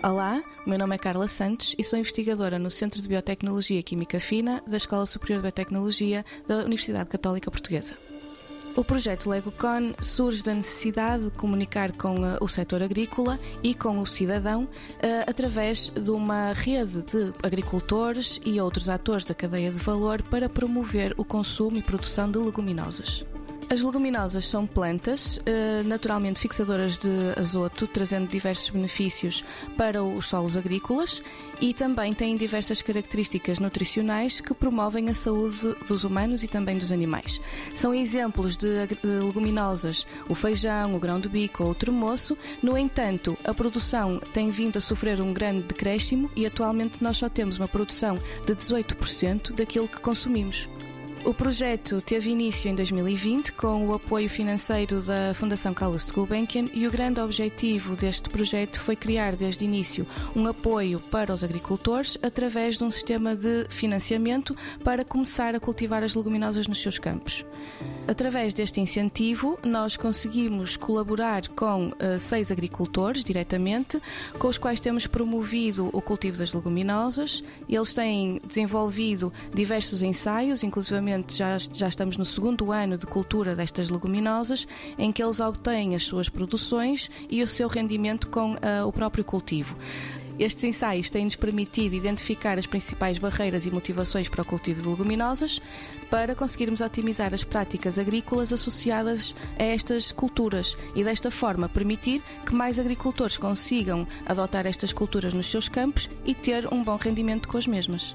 Olá, meu nome é Carla Santos e sou investigadora no Centro de Biotecnologia e Química Fina da Escola Superior de Biotecnologia da Universidade Católica Portuguesa. O projeto LegoCon surge da necessidade de comunicar com uh, o setor agrícola e com o cidadão uh, através de uma rede de agricultores e outros atores da cadeia de valor para promover o consumo e produção de leguminosas. As leguminosas são plantas eh, naturalmente fixadoras de azoto, trazendo diversos benefícios para os solos agrícolas e também têm diversas características nutricionais que promovem a saúde dos humanos e também dos animais. São exemplos de leguminosas o feijão, o grão de bico ou o tremoço. No entanto, a produção tem vindo a sofrer um grande decréscimo e atualmente nós só temos uma produção de 18% daquilo que consumimos. O projeto teve início em 2020 com o apoio financeiro da Fundação Carlos de Gulbenkian e o grande objetivo deste projeto foi criar desde o início um apoio para os agricultores através de um sistema de financiamento para começar a cultivar as leguminosas nos seus campos. Através deste incentivo, nós conseguimos colaborar com uh, seis agricultores diretamente, com os quais temos promovido o cultivo das leguminosas. Eles têm desenvolvido diversos ensaios, já, já estamos no segundo ano de cultura destas leguminosas, em que eles obtêm as suas produções e o seu rendimento com uh, o próprio cultivo. Estes ensaios têm-nos permitido identificar as principais barreiras e motivações para o cultivo de leguminosas para conseguirmos otimizar as práticas agrícolas associadas a estas culturas e desta forma permitir que mais agricultores consigam adotar estas culturas nos seus campos e ter um bom rendimento com as mesmas.